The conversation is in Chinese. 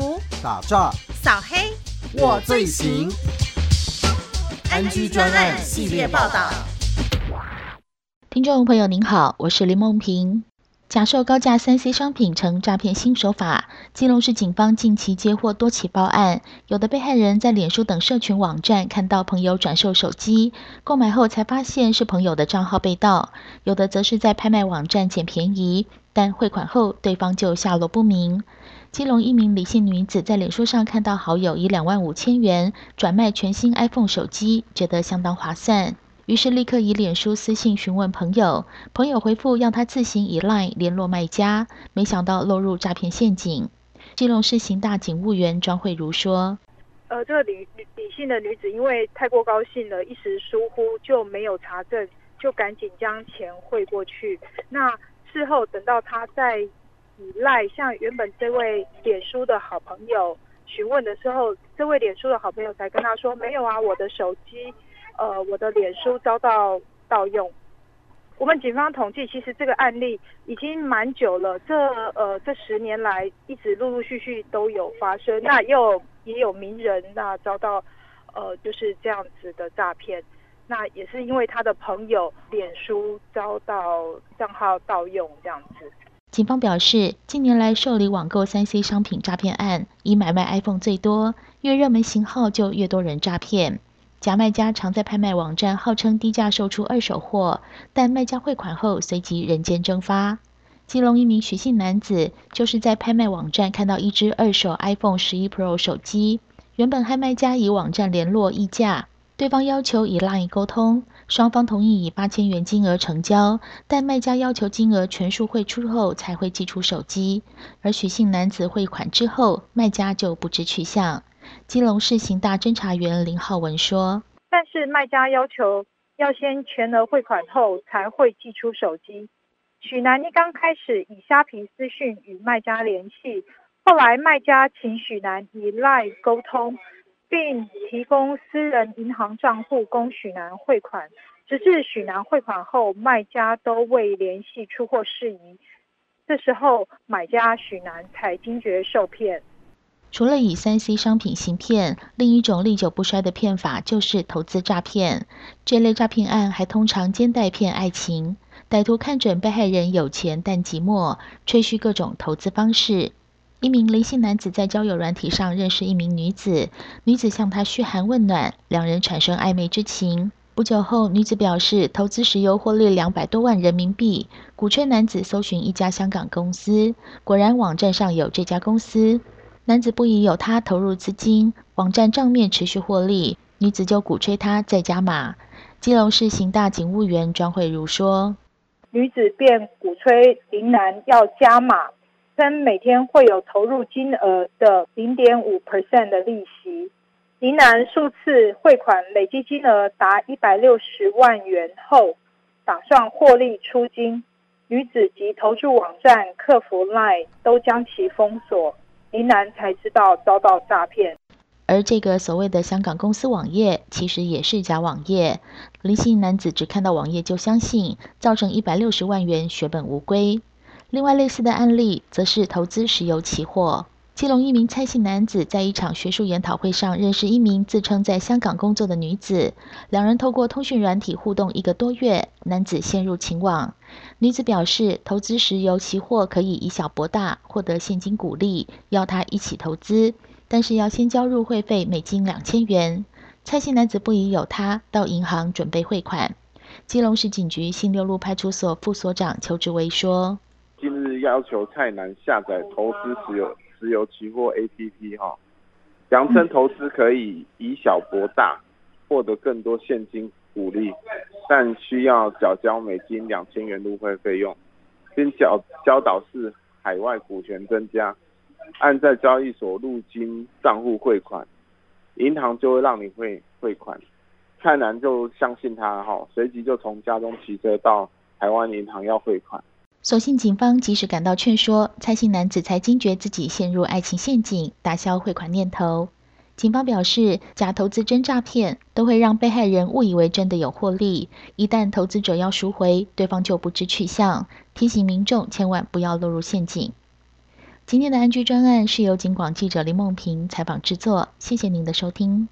毒、打诈、扫黑，我最行。安居专案系列报道。听众朋友您好，我是林梦平。假售高价三 C 商品成诈骗新手法，基隆市警方近期接获多起报案，有的被害人在脸书等社群网站看到朋友转售手机，购买后才发现是朋友的账号被盗；有的则是在拍卖网站捡便宜，但汇款后对方就下落不明。基隆一名李姓女子在脸书上看到好友以两万五千元转卖全新 iPhone 手机，觉得相当划算。于是立刻以脸书私信询问朋友，朋友回复要她自行以 LINE 联络卖家，没想到落入诈骗陷阱。基隆市刑大警务员庄慧如说：“呃，这个李李姓的女子因为太过高兴了，一时疏忽就没有查证，就赶紧将钱汇过去。那事后等到她在以赖向原本这位脸书的好朋友询问的时候，这位脸书的好朋友才跟他说：没有啊，我的手机。”呃，我的脸书遭到盗用。我们警方统计，其实这个案例已经蛮久了，这呃这十年来一直陆陆续续都有发生。那又也有名人那遭到呃就是这样子的诈骗，那也是因为他的朋友脸书遭到账号盗用这样子。警方表示，近年来受理网购三 C 商品诈骗案，以买卖 iPhone 最多，越热门型号就越多人诈骗。假卖家常在拍卖网站号称低价售出二手货，但卖家汇款后随即人间蒸发。基隆一名许姓男子就是在拍卖网站看到一只二手 iPhone 十一 Pro 手机，原本和卖家以网站联络议价，对方要求以 LINE 沟通，双方同意以八千元金额成交，但卖家要求金额全数汇出后才会寄出手机，而许姓男子汇款之后，卖家就不知去向。基隆市刑大侦查员林浩文说：“但是卖家要求要先全额汇款后才会寄出手机。许南一刚开始以虾皮私讯与卖家联系，后来卖家请许南以 LINE 沟通，并提供私人银行账户供许南汇款。直至许南汇款后，卖家都未联系出货事宜。这时候买家许南才惊觉受骗。”除了以三 C 商品行骗，另一种历久不衰的骗法就是投资诈骗。这类诈骗案还通常兼带骗爱情，歹徒看准被害人有钱但寂寞，吹嘘各种投资方式。一名林姓男子在交友软体上认识一名女子，女子向他嘘寒问暖，两人产生暧昧之情。不久后，女子表示投资石油获利两百多万人民币，鼓吹男子搜寻一家香港公司，果然网站上有这家公司。男子不疑有他投入资金，网站账面持续获利，女子就鼓吹他再加码。基隆市刑大警务员庄慧如说：“女子便鼓吹林男要加码，每天会有投入金额的零点五 percent 的利息。林南数次汇款累计金额达一百六十万元后，打算获利出金。女子及投注网站客服 Line 都将其封锁。”林南才知道遭到诈骗，而这个所谓的香港公司网页其实也是假网页。林姓男子只看到网页就相信，造成一百六十万元血本无归。另外类似的案例则是投资石油期货。基隆一名蔡姓男子在一场学术研讨会上认识一名自称在香港工作的女子，两人透过通讯软体互动一个多月，男子陷入情网。女子表示，投资石油期货可以以小博大，获得现金鼓励，要他一起投资，但是要先交入会费美金两千元。蔡姓男子不疑有他，到银行准备汇款。基隆市警局新六路派出所副所长邱志威说：“近日要求蔡南下载投资石油。”石油期货 A P P 哈，扬称投资可以以小博大，获得更多现金鼓励，但需要缴交美金两千元入会费用，并教教导是海外股权增加，按在交易所入金账户汇款，银行就会让你汇汇款。蔡南就相信他哈，随即就从家中骑车到台湾银行要汇款。所幸警方及时赶到劝说，蔡姓男子才惊觉自己陷入爱情陷阱，打消汇款念头。警方表示，假投资真诈骗都会让被害人误以为真的有获利，一旦投资者要赎回，对方就不知去向，提醒民众千万不要落入陷阱。今天的安居专案是由警广记者林梦平采访制作，谢谢您的收听。